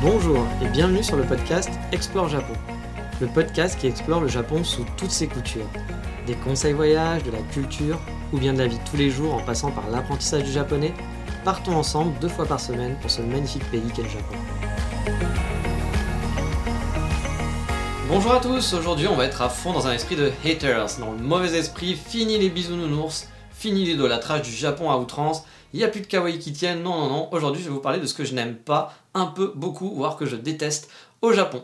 Bonjour et bienvenue sur le podcast Explore Japon. Le podcast qui explore le Japon sous toutes ses coutures. Des conseils voyages, de la culture ou bien de la vie tous les jours en passant par l'apprentissage du japonais, partons ensemble deux fois par semaine pour ce magnifique pays qu'est le Japon. Bonjour à tous, aujourd'hui on va être à fond dans un esprit de haters, dans le mauvais esprit, fini les bisounours, fini l'idolâtrage du Japon à outrance, il n'y a plus de kawaii qui tiennent, non non non, aujourd'hui je vais vous parler de ce que je n'aime pas, un peu, beaucoup, voire que je déteste au Japon.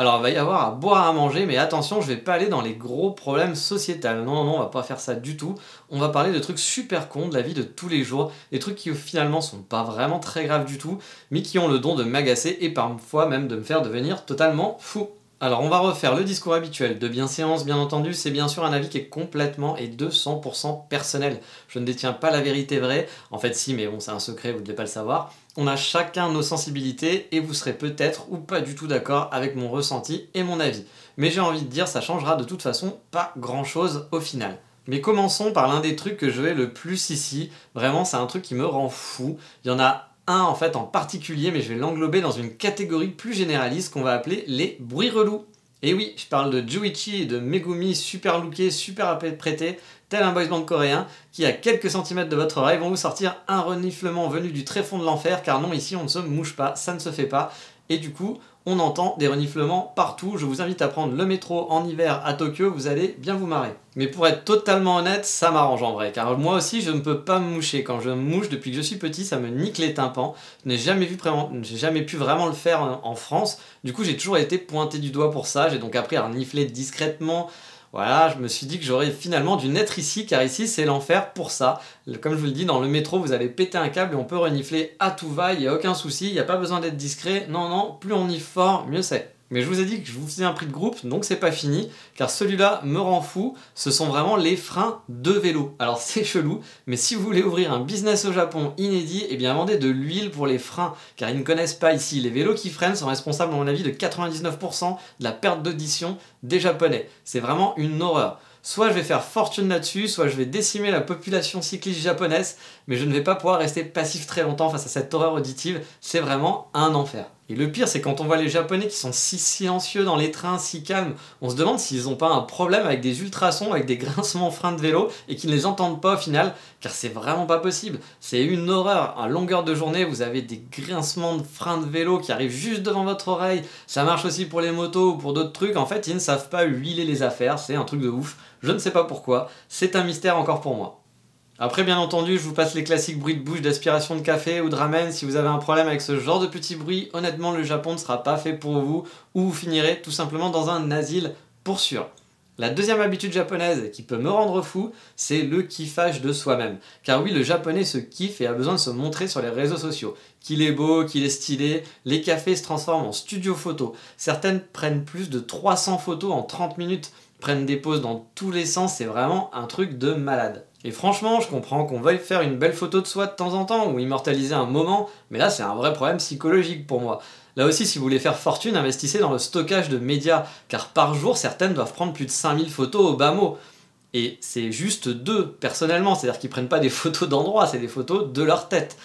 Alors il va y avoir à boire à manger, mais attention, je vais pas aller dans les gros problèmes sociétals. Non, non, non, on va pas faire ça du tout. On va parler de trucs super cons de la vie de tous les jours, des trucs qui finalement sont pas vraiment très graves du tout, mais qui ont le don de m'agacer et parfois même de me faire devenir totalement fou. Alors on va refaire le discours habituel de bienséance, bien entendu, c'est bien sûr un avis qui est complètement et 200% personnel. Je ne détiens pas la vérité vraie, en fait si, mais bon c'est un secret, vous ne devez pas le savoir. On a chacun nos sensibilités et vous serez peut-être ou pas du tout d'accord avec mon ressenti et mon avis. Mais j'ai envie de dire, ça changera de toute façon pas grand-chose au final. Mais commençons par l'un des trucs que je vais le plus ici. Vraiment, c'est un truc qui me rend fou. Il y en a un en fait en particulier, mais je vais l'englober dans une catégorie plus généraliste qu'on va appeler les bruits relous. Et oui, je parle de Juichi et de Megumi super lookés, super apprêtés, tel un boys band coréen, qui à quelques centimètres de votre oreille vont vous sortir un reniflement venu du très fond de l'enfer, car non, ici on ne se mouche pas, ça ne se fait pas. Et du coup, on entend des reniflements partout. Je vous invite à prendre le métro en hiver à Tokyo, vous allez bien vous marrer. Mais pour être totalement honnête, ça m'arrange en vrai, car moi aussi je ne peux pas me moucher. Quand je me mouche depuis que je suis petit, ça me nique les tympans. Je n'ai jamais, vu vraiment, pu vraiment le faire en France. Du coup, j'ai toujours été pointé du doigt pour ça. J'ai donc appris à renifler discrètement, voilà, je me suis dit que j'aurais finalement dû naître ici, car ici c'est l'enfer pour ça. Comme je vous le dis, dans le métro, vous allez péter un câble et on peut renifler à tout va, il n'y a aucun souci, il n'y a pas besoin d'être discret. Non, non, plus on y fort, mieux c'est. Mais je vous ai dit que je vous faisais un prix de groupe, donc c'est pas fini, car celui-là me rend fou, ce sont vraiment les freins de vélo. Alors c'est chelou, mais si vous voulez ouvrir un business au Japon inédit, eh bien vendez de l'huile pour les freins, car ils ne connaissent pas ici. Les vélos qui freinent sont responsables, à mon avis, de 99% de la perte d'audition des Japonais. C'est vraiment une horreur. Soit je vais faire fortune là-dessus, soit je vais décimer la population cycliste japonaise, mais je ne vais pas pouvoir rester passif très longtemps face à cette horreur auditive. C'est vraiment un enfer. Et le pire, c'est quand on voit les Japonais qui sont si silencieux dans les trains, si calmes, on se demande s'ils n'ont pas un problème avec des ultrasons, avec des grincements freins de vélo, et qu'ils ne les entendent pas au final, car c'est vraiment pas possible. C'est une horreur. À longueur de journée, vous avez des grincements de freins de vélo qui arrivent juste devant votre oreille. Ça marche aussi pour les motos ou pour d'autres trucs. En fait, ils ne savent pas huiler les affaires. C'est un truc de ouf. Je ne sais pas pourquoi. C'est un mystère encore pour moi. Après, bien entendu, je vous passe les classiques bruits de bouche d'aspiration de café ou de ramen. Si vous avez un problème avec ce genre de petits bruits, honnêtement, le Japon ne sera pas fait pour vous ou vous finirez tout simplement dans un asile pour sûr. La deuxième habitude japonaise qui peut me rendre fou, c'est le kiffage de soi-même. Car oui, le japonais se kiffe et a besoin de se montrer sur les réseaux sociaux. Qu'il est beau, qu'il est stylé, les cafés se transforment en studio photo. Certaines prennent plus de 300 photos en 30 minutes, prennent des poses dans tous les sens, c'est vraiment un truc de malade. Et franchement, je comprends qu'on veuille faire une belle photo de soi de temps en temps ou immortaliser un moment, mais là c'est un vrai problème psychologique pour moi. Là aussi, si vous voulez faire fortune, investissez dans le stockage de médias, car par jour, certaines doivent prendre plus de 5000 photos au bas mot. Et c'est juste deux, personnellement, c'est-à-dire qu'ils prennent pas des photos d'endroits, c'est des photos de leur tête.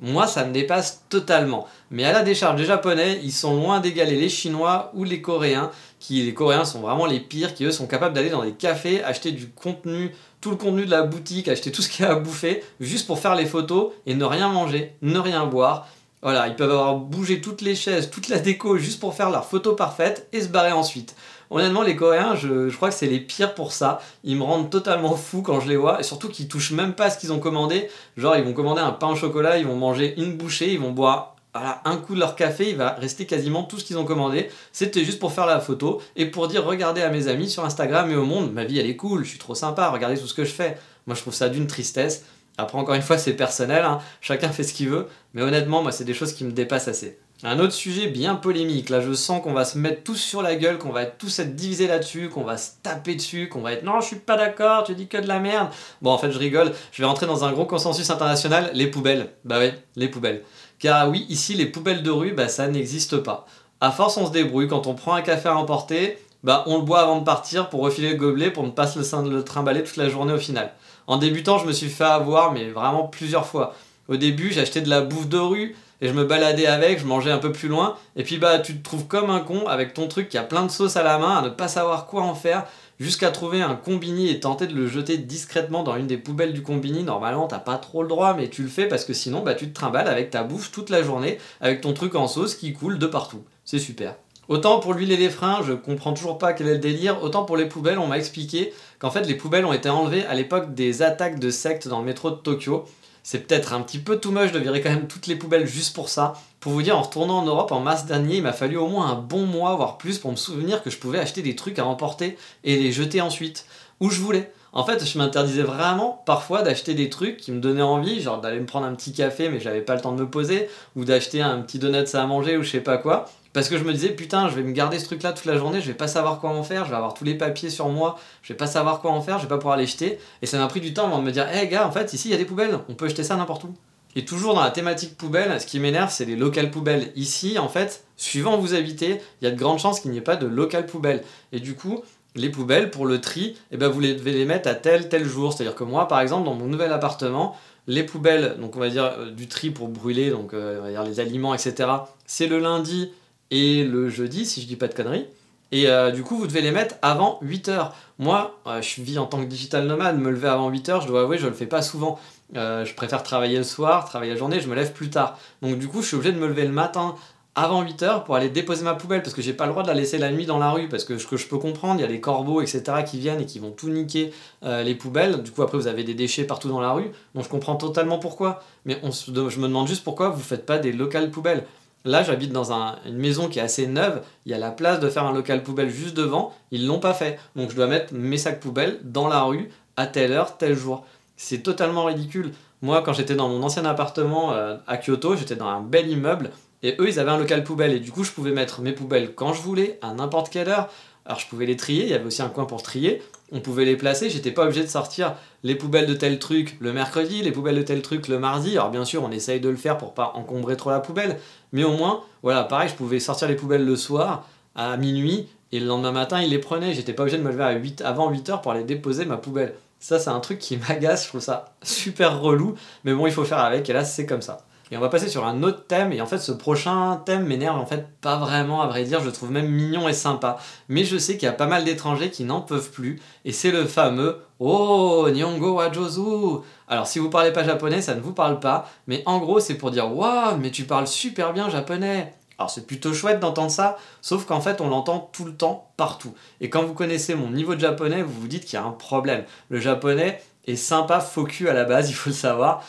Moi, ça me dépasse totalement. Mais à la décharge des Japonais, ils sont loin d'égaler les Chinois ou les Coréens, qui les Coréens sont vraiment les pires, qui eux sont capables d'aller dans des cafés, acheter du contenu, tout le contenu de la boutique, acheter tout ce qu'il y a à bouffer, juste pour faire les photos et ne rien manger, ne rien boire. Voilà, ils peuvent avoir bougé toutes les chaises, toute la déco juste pour faire leur photo parfaite et se barrer ensuite. Honnêtement, les Coréens, je, crois que c'est les pires pour ça. Ils me rendent totalement fou quand je les vois. Et surtout qu'ils touchent même pas ce qu'ils ont commandé. Genre, ils vont commander un pain au chocolat, ils vont manger une bouchée, ils vont boire voilà, un coup de leur café, il va rester quasiment tout ce qu'ils ont commandé. C'était juste pour faire la photo et pour dire regardez à mes amis sur Instagram et au monde, ma vie elle est cool, je suis trop sympa, regardez tout ce que je fais. Moi je trouve ça d'une tristesse. Après, encore une fois, c'est personnel, hein. chacun fait ce qu'il veut, mais honnêtement, moi, c'est des choses qui me dépassent assez. Un autre sujet bien polémique, là je sens qu'on va se mettre tous sur la gueule, qu'on va tous être divisés là-dessus, qu'on va se taper dessus, qu'on va être non je suis pas d'accord, tu dis que de la merde. Bon en fait je rigole, je vais rentrer dans un gros consensus international, les poubelles. Bah oui, les poubelles. Car oui, ici les poubelles de rue, bah ça n'existe pas. À force on se débrouille, quand on prend un café à emporter, bah on le boit avant de partir pour refiler le gobelet pour ne pas se le trimballer toute la journée au final. En débutant je me suis fait avoir mais vraiment plusieurs fois. Au début j'achetais de la bouffe de rue, et je me baladais avec, je mangeais un peu plus loin, et puis bah tu te trouves comme un con avec ton truc qui a plein de sauce à la main, à ne pas savoir quoi en faire, jusqu'à trouver un combini et tenter de le jeter discrètement dans une des poubelles du combini. Normalement t'as pas trop le droit, mais tu le fais parce que sinon bah tu te trimbales avec ta bouffe toute la journée, avec ton truc en sauce qui coule de partout. C'est super. Autant pour l'huile et les freins, je comprends toujours pas quel est le délire, autant pour les poubelles, on m'a expliqué qu'en fait les poubelles ont été enlevées à l'époque des attaques de sectes dans le métro de Tokyo c'est peut-être un petit peu too much de virer quand même toutes les poubelles juste pour ça. Pour vous dire, en retournant en Europe en mars dernier, il m'a fallu au moins un bon mois, voire plus, pour me souvenir que je pouvais acheter des trucs à emporter et les jeter ensuite, où je voulais. En fait, je m'interdisais vraiment parfois d'acheter des trucs qui me donnaient envie, genre d'aller me prendre un petit café mais j'avais pas le temps de me poser, ou d'acheter un petit donut à manger ou je sais pas quoi. Parce que je me disais, putain, je vais me garder ce truc-là toute la journée, je vais pas savoir quoi en faire, je vais avoir tous les papiers sur moi, je vais pas savoir quoi en faire, je vais pas pouvoir les jeter. Et ça m'a pris du temps avant de me dire, hé hey, gars, en fait, ici il y a des poubelles, on peut jeter ça n'importe où. Et toujours dans la thématique poubelle, ce qui m'énerve, c'est les locales poubelles. Ici, en fait, suivant où vous habitez, il y a de grandes chances qu'il n'y ait pas de local poubelle. Et du coup, les poubelles, pour le tri, eh ben, vous devez les mettre à tel, tel jour. C'est-à-dire que moi, par exemple, dans mon nouvel appartement, les poubelles, donc on va dire euh, du tri pour brûler, donc euh, les aliments, etc., c'est le lundi et le jeudi, si je dis pas de conneries. Et euh, du coup, vous devez les mettre avant 8h. Moi, je vis en tant que digital nomade, me lever avant 8h, je dois avouer, je le fais pas souvent. Je préfère travailler le soir, travailler la journée, je me lève plus tard. Donc du coup, je suis obligé de me lever le matin avant 8h pour aller déposer ma poubelle parce que j'ai pas le droit de la laisser la nuit dans la rue parce que ce que je peux comprendre, il y a des corbeaux, etc. qui viennent et qui vont tout niquer les poubelles. Du coup, après, vous avez des déchets partout dans la rue. Donc je comprends totalement pourquoi. Mais je me demande juste pourquoi vous faites pas des locales poubelles. Là, j'habite dans une maison qui est assez neuve. Il y a la place de faire un local poubelle juste devant. Ils l'ont pas fait. Donc, je dois mettre mes sacs poubelles dans la rue à telle heure, tel jour. C'est totalement ridicule. Moi, quand j'étais dans mon ancien appartement euh, à Kyoto, j'étais dans un bel immeuble. Et eux, ils avaient un local poubelle. Et du coup, je pouvais mettre mes poubelles quand je voulais, à n'importe quelle heure. Alors, je pouvais les trier. Il y avait aussi un coin pour trier on pouvait les placer, j'étais pas obligé de sortir les poubelles de tel truc le mercredi, les poubelles de tel truc le mardi. Alors bien sûr, on essaye de le faire pour pas encombrer trop la poubelle, mais au moins, voilà, pareil, je pouvais sortir les poubelles le soir à minuit et le lendemain matin, il les prenait. J'étais pas obligé de me lever à 8, avant 8 heures pour aller déposer ma poubelle. Ça, c'est un truc qui m'agace, je trouve ça super relou, mais bon, il faut faire avec, et là, c'est comme ça. Et on va passer sur un autre thème, et en fait ce prochain thème m'énerve en fait pas vraiment à vrai dire, je le trouve même mignon et sympa. Mais je sais qu'il y a pas mal d'étrangers qui n'en peuvent plus, et c'est le fameux Oh Nyongo Wajozu Alors si vous parlez pas japonais, ça ne vous parle pas, mais en gros c'est pour dire Waouh, mais tu parles super bien japonais alors c'est plutôt chouette d'entendre ça, sauf qu'en fait on l'entend tout le temps, partout. Et quand vous connaissez mon niveau de japonais, vous vous dites qu'il y a un problème. Le japonais est sympa, faux à la base, il faut le savoir.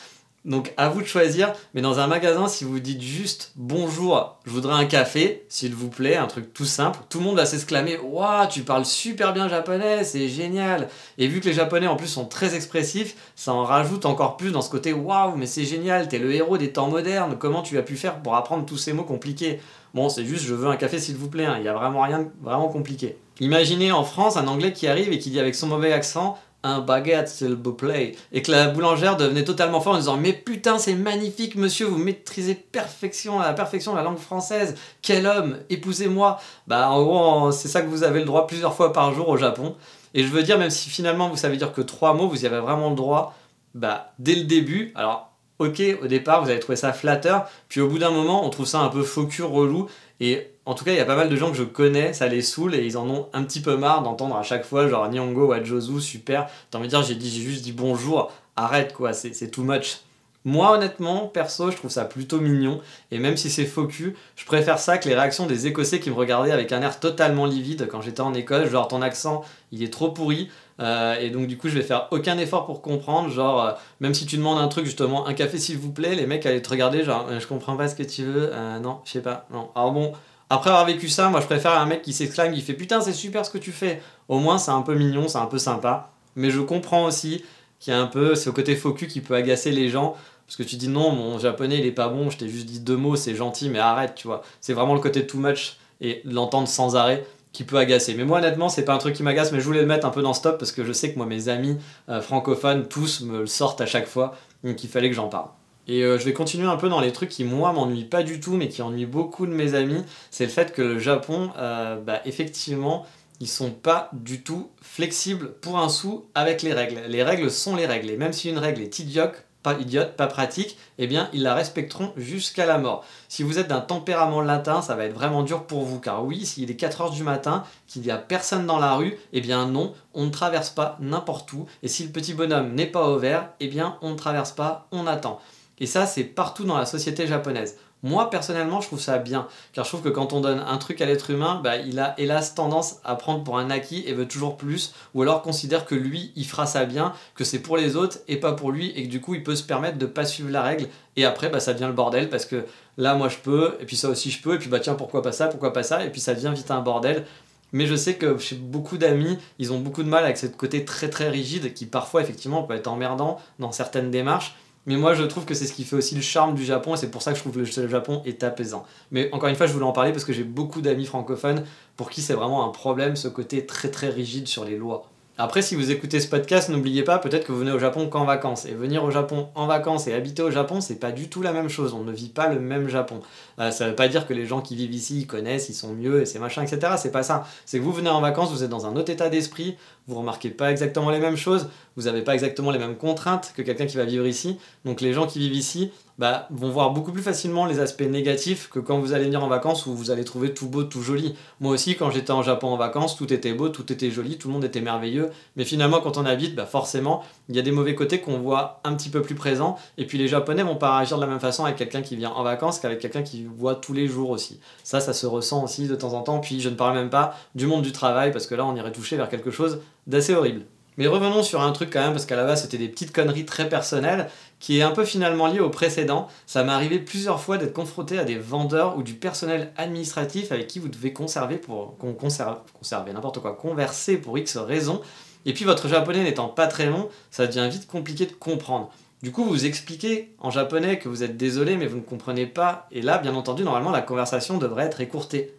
Donc à vous de choisir, mais dans un magasin, si vous dites juste bonjour, je voudrais un café, s'il vous plaît, un truc tout simple, tout le monde va s'exclamer Waouh, tu parles super bien japonais, c'est génial Et vu que les japonais en plus sont très expressifs, ça en rajoute encore plus dans ce côté Waouh, mais c'est génial, t'es le héros des temps modernes, comment tu as pu faire pour apprendre tous ces mots compliqués? Bon, c'est juste je veux un café s'il vous plaît, hein. il n'y a vraiment rien de vraiment compliqué. Imaginez en France un anglais qui arrive et qui dit avec son mauvais accent un baguette, s'il vous plaît. Et que la boulangère devenait totalement forte en disant Mais putain, c'est magnifique, monsieur, vous maîtrisez perfection, à la perfection la langue française. Quel homme, épousez-moi. Bah, en gros, c'est ça que vous avez le droit plusieurs fois par jour au Japon. Et je veux dire, même si finalement vous savez dire que trois mots, vous y avez vraiment le droit, bah, dès le début, alors, ok, au départ, vous avez trouvé ça flatteur, puis au bout d'un moment, on trouve ça un peu faux cul, relou, et en tout cas, il y a pas mal de gens que je connais, ça les saoule et ils en ont un petit peu marre d'entendre à chaque fois genre Nyongo ou Adjozu, super. T'as envie de dire, j'ai juste dit bonjour, arrête quoi, c'est too much. Moi, honnêtement, perso, je trouve ça plutôt mignon. Et même si c'est faux cul, je préfère ça que les réactions des Écossais qui me regardaient avec un air totalement livide quand j'étais en école. Genre, ton accent, il est trop pourri. Euh, et donc, du coup, je vais faire aucun effort pour comprendre. Genre, euh, même si tu demandes un truc, justement, un café s'il vous plaît, les mecs allaient te regarder, genre, euh, je comprends pas ce que tu veux. non, je sais pas. Non. Alors bon, après avoir vécu ça, moi je préfère un mec qui s'exclame, qui fait putain c'est super ce que tu fais. Au moins c'est un peu mignon, c'est un peu sympa. Mais je comprends aussi qui est un peu ce côté focus qui peut agacer les gens. Parce que tu dis non, mon japonais il est pas bon, je t'ai juste dit deux mots, c'est gentil, mais arrête, tu vois. C'est vraiment le côté too much et l'entendre sans arrêt qui peut agacer. Mais moi honnêtement, c'est pas un truc qui m'agace, mais je voulais le mettre un peu dans stop parce que je sais que moi mes amis euh, francophones tous me le sortent à chaque fois, donc il fallait que j'en parle. Et euh, je vais continuer un peu dans les trucs qui moi m'ennuient pas du tout, mais qui ennuient beaucoup de mes amis. C'est le fait que le Japon, euh, bah, effectivement, ils sont pas du tout flexibles pour un sou avec les règles. Les règles sont les règles. Et même si une règle est idiote, pas idiote, pas pratique, eh bien ils la respecteront jusqu'à la mort. Si vous êtes d'un tempérament latin, ça va être vraiment dur pour vous, car oui, s'il est 4h du matin, qu'il n'y a personne dans la rue, eh bien non, on ne traverse pas n'importe où, et si le petit bonhomme n'est pas au vert, eh bien on ne traverse pas, on attend. Et ça, c'est partout dans la société japonaise. Moi, personnellement, je trouve ça bien, car je trouve que quand on donne un truc à l'être humain, bah, il a hélas tendance à prendre pour un acquis et veut toujours plus, ou alors considère que lui, il fera ça bien, que c'est pour les autres et pas pour lui, et que du coup, il peut se permettre de pas suivre la règle, et après, bah, ça devient le bordel, parce que là, moi, je peux, et puis ça aussi, je peux, et puis bah tiens, pourquoi pas ça, pourquoi pas ça, et puis ça devient vite un bordel. Mais je sais que chez beaucoup d'amis, ils ont beaucoup de mal avec ce côté très très rigide qui parfois effectivement peut être emmerdant dans certaines démarches. Mais moi, je trouve que c'est ce qui fait aussi le charme du Japon, et c'est pour ça que je trouve que le Japon est apaisant. Mais encore une fois, je voulais en parler parce que j'ai beaucoup d'amis francophones pour qui c'est vraiment un problème, ce côté très très rigide sur les lois. Après, si vous écoutez ce podcast, n'oubliez pas peut-être que vous venez au Japon qu'en vacances. Et venir au Japon en vacances et habiter au Japon, c'est pas du tout la même chose. On ne vit pas le même Japon. Euh, ça veut pas dire que les gens qui vivent ici ils connaissent, ils sont mieux et c'est machin, etc. C'est pas ça. C'est que vous venez en vacances, vous êtes dans un autre état d'esprit, vous remarquez pas exactement les mêmes choses, vous n'avez pas exactement les mêmes contraintes que quelqu'un qui va vivre ici. Donc les gens qui vivent ici, bah, vont voir beaucoup plus facilement les aspects négatifs que quand vous allez venir en vacances où vous allez trouver tout beau, tout joli. Moi aussi, quand j'étais en Japon en vacances, tout était beau, tout était joli, tout le monde était merveilleux. Mais finalement, quand on habite, bah forcément, il y a des mauvais côtés qu'on voit un petit peu plus présents. Et puis les Japonais vont pas réagir de la même façon avec quelqu'un qui vient en vacances qu'avec quelqu'un qui voit tous les jours aussi. Ça, ça se ressent aussi de temps en temps. Puis je ne parle même pas du monde du travail parce que là, on irait toucher vers quelque chose d'assez horrible. Mais revenons sur un truc quand même, parce qu'à la base c'était des petites conneries très personnelles, qui est un peu finalement lié au précédent. Ça m'est arrivé plusieurs fois d'être confronté à des vendeurs ou du personnel administratif avec qui vous devez conserver pour conserve, conserver n'importe quoi, converser pour X raisons. Et puis votre japonais n'étant pas très long, ça devient vite compliqué de comprendre. Du coup, vous expliquez en japonais que vous êtes désolé, mais vous ne comprenez pas. Et là, bien entendu, normalement, la conversation devrait être écourtée.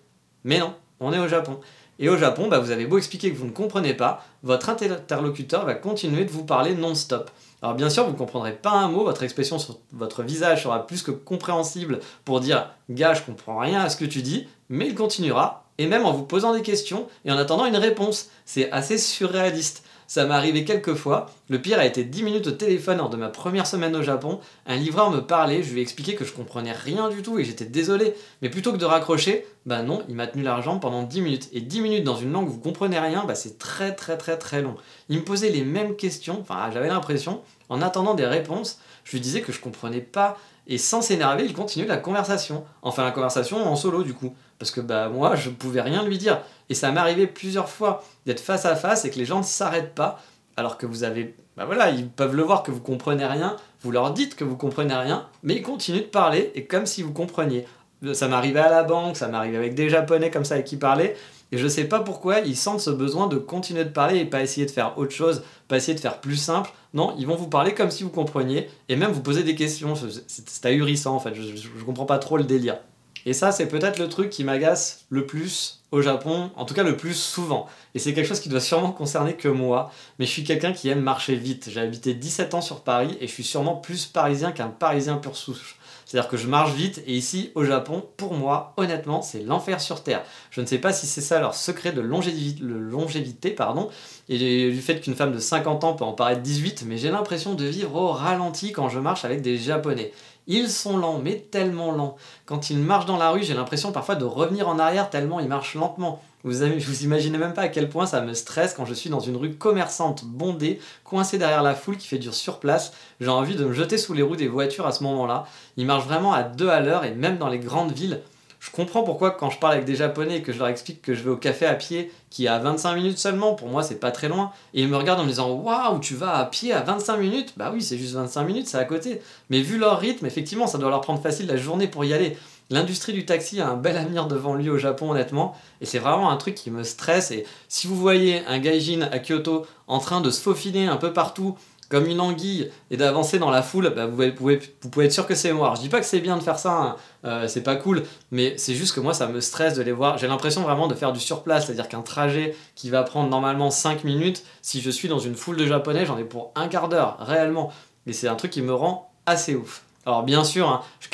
Mais non, on est au Japon. Et au Japon, bah, vous avez beau expliquer que vous ne comprenez pas, votre interlocuteur va continuer de vous parler non-stop. Alors bien sûr, vous ne comprendrez pas un mot, votre expression sur votre visage sera plus que compréhensible pour dire « gars, je comprends rien à ce que tu dis », mais il continuera, et même en vous posant des questions et en attendant une réponse. C'est assez surréaliste. Ça m'est arrivé quelques fois. Le pire a été 10 minutes au téléphone lors de ma première semaine au Japon. Un livreur me parlait, je lui ai expliqué que je comprenais rien du tout et j'étais désolé. Mais plutôt que de raccrocher, bah non, il m'a tenu l'argent pendant 10 minutes. Et 10 minutes dans une langue où vous comprenez rien, bah c'est très très très très long. Il me posait les mêmes questions, enfin j'avais l'impression, en attendant des réponses, je lui disais que je comprenais pas. Et sans s'énerver, il continue la conversation. Enfin la conversation en solo du coup. Parce que bah moi je pouvais rien lui dire. Et ça m'est arrivé plusieurs fois d'être face à face et que les gens ne s'arrêtent pas, alors que vous avez. Bah voilà, ils peuvent le voir que vous comprenez rien, vous leur dites que vous comprenez rien, mais ils continuent de parler et comme si vous compreniez. Ça arrivé à la banque, ça arrivé avec des japonais comme ça avec qui parler, et je sais pas pourquoi ils sentent ce besoin de continuer de parler et pas essayer de faire autre chose, pas essayer de faire plus simple. Non, ils vont vous parler comme si vous compreniez et même vous poser des questions. C'est ahurissant en fait, je, je comprends pas trop le délire. Et ça, c'est peut-être le truc qui m'agace le plus au Japon, en tout cas le plus souvent. Et c'est quelque chose qui doit sûrement concerner que moi, mais je suis quelqu'un qui aime marcher vite. J'ai habité 17 ans sur Paris et je suis sûrement plus parisien qu'un parisien pur souche. C'est-à-dire que je marche vite et ici au Japon, pour moi, honnêtement, c'est l'enfer sur Terre. Je ne sais pas si c'est ça leur secret de longévité, pardon, et du fait qu'une femme de 50 ans peut en paraître 18, mais j'ai l'impression de vivre au ralenti quand je marche avec des Japonais. Ils sont lents, mais tellement lents. Quand ils marchent dans la rue, j'ai l'impression parfois de revenir en arrière tellement ils marchent lentement. Vous, vous imaginez même pas à quel point ça me stresse quand je suis dans une rue commerçante bondée, coincée derrière la foule qui fait dur sur place. J'ai envie de me jeter sous les roues des voitures à ce moment-là. Ils marchent vraiment à deux à l'heure et même dans les grandes villes, je comprends pourquoi quand je parle avec des japonais et que je leur explique que je vais au café à pied qui est à 25 minutes seulement, pour moi c'est pas très loin, et ils me regardent en me disant waouh, tu vas à pied à 25 minutes? Bah oui, c'est juste 25 minutes, c'est à côté. Mais vu leur rythme, effectivement, ça doit leur prendre facile la journée pour y aller. L'industrie du taxi a un bel avenir devant lui au Japon, honnêtement, et c'est vraiment un truc qui me stresse. Et si vous voyez un gaijin à Kyoto en train de se faufiler un peu partout comme une anguille et d'avancer dans la foule, bah, vous, pouvez, être sûr que c'est moi. je dis pas que c'est bien de faire ça, hein. euh, c'est pas cool, mais c'est juste que moi ça me stresse de les voir. J'ai l'impression vraiment de faire du surplace, c'est-à-dire qu'un trajet qui va prendre normalement 5 minutes, si je suis dans une foule de japonais, j'en ai pour un quart d'heure, réellement. Et c'est un truc qui me rend assez ouf. Alors bien sûr, hein, je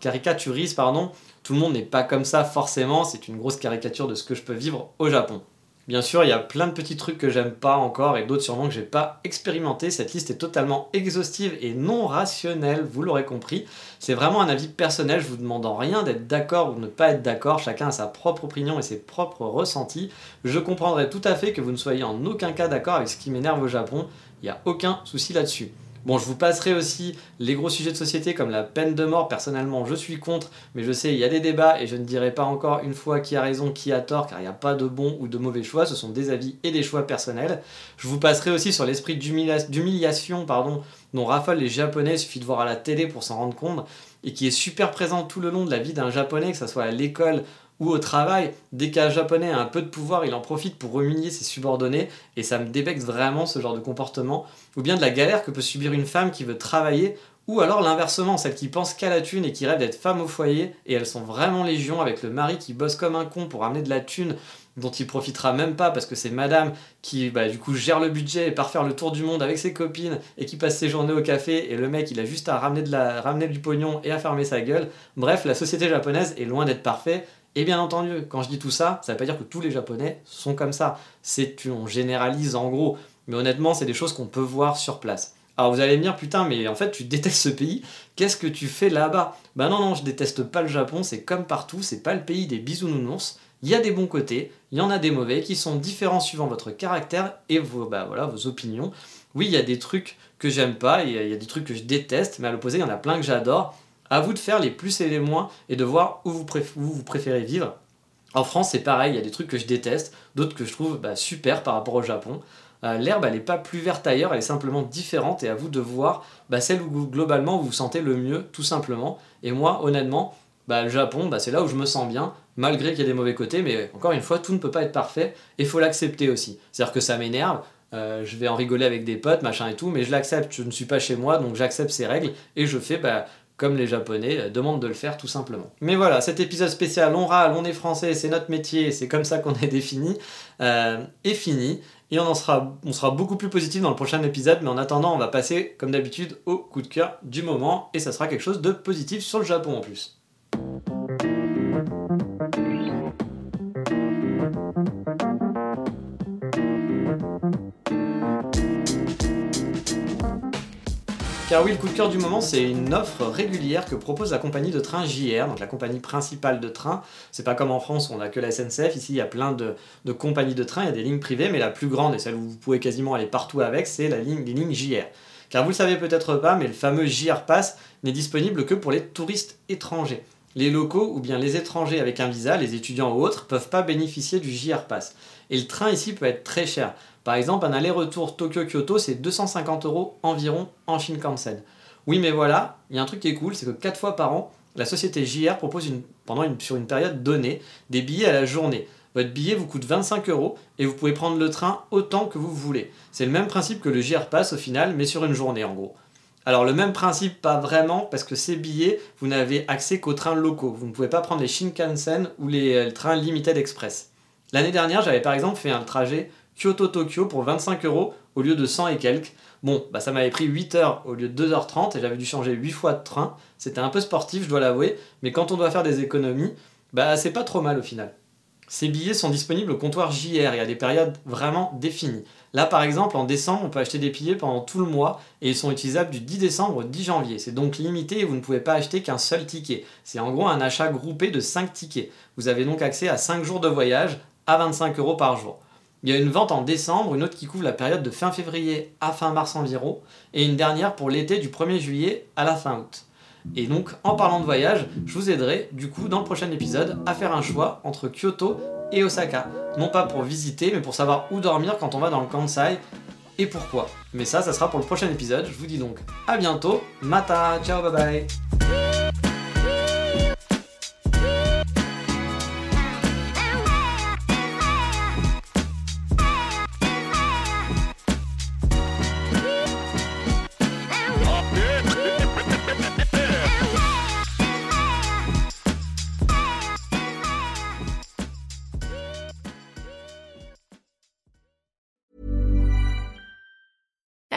caricaturise, pardon, tout le monde n'est pas comme ça forcément, c'est une grosse caricature de ce que je peux vivre au Japon. Bien sûr, il y a plein de petits trucs que j'aime pas encore et d'autres sûrement que j'ai pas expérimenté. Cette liste est totalement exhaustive et non rationnelle, vous l'aurez compris. C'est vraiment un avis personnel, je vous demande en rien d'être d'accord ou de ne pas être d'accord, chacun a sa propre opinion et ses propres ressentis. Je comprendrai tout à fait que vous ne soyez en aucun cas d'accord avec ce qui m'énerve au Japon, il n'y a aucun souci là-dessus. Bon, je vous passerai aussi les gros sujets de société comme la peine de mort. Personnellement, je suis contre, mais je sais, il y a des débats et je ne dirai pas encore une fois qui a raison, qui a tort, car il n'y a pas de bon ou de mauvais choix. Ce sont des avis et des choix personnels. Je vous passerai aussi sur l'esprit d'humiliation pardon, dont raffolent les Japonais. Il suffit de voir à la télé pour s'en rendre compte et qui est super présent tout le long de la vie d'un Japonais, que ce soit à l'école ou au travail, dès qu'un japonais a un peu de pouvoir, il en profite pour humilier ses subordonnés, et ça me dévexe vraiment ce genre de comportement, ou bien de la galère que peut subir une femme qui veut travailler, ou alors l'inversement, celle qui pense qu'à la thune et qui rêve d'être femme au foyer, et elles sont vraiment légion avec le mari qui bosse comme un con pour amener de la thune dont il profitera même pas parce que c'est madame qui bah, du coup gère le budget et part faire le tour du monde avec ses copines et qui passe ses journées au café et le mec il a juste à ramener, de la, ramener du pognon et à fermer sa gueule. Bref, la société japonaise est loin d'être parfaite et bien entendu, quand je dis tout ça, ça ne veut pas dire que tous les Japonais sont comme ça. C'est on généralise en gros, mais honnêtement, c'est des choses qu'on peut voir sur place. Alors vous allez me dire putain, mais en fait tu détestes ce pays. Qu'est-ce que tu fais là-bas? Bah non non, je déteste pas le Japon. C'est comme partout, c'est pas le pays des bisounours. Il y a des bons côtés, il y en a des mauvais qui sont différents suivant votre caractère et vos, bah, voilà, vos opinions. Oui, il y a des trucs que j'aime pas, il y a des trucs que je déteste, mais à l'opposé, il y en a plein que j'adore. À vous de faire les plus et les moins et de voir où vous, préférez vivre. En France, c'est pareil, il y a des trucs que je déteste, d'autres que je trouve bah, super par rapport au Japon. Euh, l'herbe, elle n'est pas plus verte ailleurs, elle est simplement différente et à vous de voir bah, celle où globalement vous vous sentez le mieux, tout simplement. Et moi, honnêtement, bah, le Japon, bah, c'est là où je me sens bien, malgré qu'il y ait des mauvais côtés, mais encore une fois, tout ne peut pas être parfait et faut l'accepter aussi. C'est-à-dire que ça m'énerve, euh, je vais en rigoler avec des potes, machin et tout, mais je l'accepte, je ne suis pas chez moi, donc j'accepte ces règles et je fais bah, comme les Japonais euh, demandent de le faire tout simplement. Mais voilà, cet épisode spécial, on râle, on est français, c'est notre métier, c'est comme ça qu'on est défini, euh, est fini. Et on, en sera, on sera beaucoup plus positif dans le prochain épisode, mais en attendant, on va passer, comme d'habitude, au coup de cœur du moment, et ça sera quelque chose de positif sur le Japon en plus. Car oui, le coup de cœur du moment, c'est une offre régulière que propose la compagnie de train JR, donc la compagnie principale de train. C'est pas comme en France on a que la SNCF, ici il y a plein de, compagnies de train, il y a des lignes privées, mais la plus grande et celle où vous pouvez quasiment aller partout avec, c'est la ligne, les lignes JR. Car vous le savez peut-être pas, mais le fameux JR Pass n'est disponible que pour les touristes étrangers. Les locaux ou bien les étrangers avec un visa, les étudiants ou autres, peuvent pas bénéficier du JR Pass. Et le train ici peut être très cher. Par exemple, un aller-retour Tokyo-Kyoto, c'est 250 euros environ en Shinkansen. Oui, mais voilà, il y a un truc qui est cool, c'est que 4 fois par an, la société JR propose pendant sur une période donnée des billets à la journée. Votre billet vous coûte 25 euros et vous pouvez prendre le train autant que vous voulez. C'est le même principe que le JR Pass au final, mais sur une journée en gros. Alors le même principe, pas vraiment, parce que ces billets, vous n'avez accès qu'aux trains locaux. Vous ne pouvez pas prendre les Shinkansen ou les, euh, trains Limited Express. L'année dernière, j'avais par exemple fait un trajet Kyoto-Tokyo pour 25 euros au lieu de 100 et quelques. Bon, bah ça m'avait pris 8 heures au lieu de 2h30 et j'avais dû changer 8 fois de train. C'était un peu sportif, je dois l'avouer, mais quand on doit faire des économies, bah c'est pas trop mal au final. Ces billets sont disponibles au comptoir JR et à des périodes vraiment définies. Là par exemple, en décembre, on peut acheter des billets pendant tout le mois et ils sont utilisables du 10 décembre au 10 janvier. C'est donc limité et vous ne pouvez pas acheter qu'un seul ticket. C'est en gros un achat groupé de 5 tickets. Vous avez donc accès à 5 jours de voyage à 25 euros par jour. Il y a une vente en décembre, une autre qui couvre la période de fin février à fin mars environ, et une dernière pour l'été du 1er juillet à la fin août. Et donc, en parlant de voyage, je vous aiderai, du coup, dans le prochain épisode, à faire un choix entre Kyoto et Osaka. Non pas pour visiter, mais pour savoir où dormir quand on va dans le Kansai et pourquoi. Mais ça, ça sera pour le prochain épisode. Je vous dis donc à bientôt. Mata, ciao, bye bye.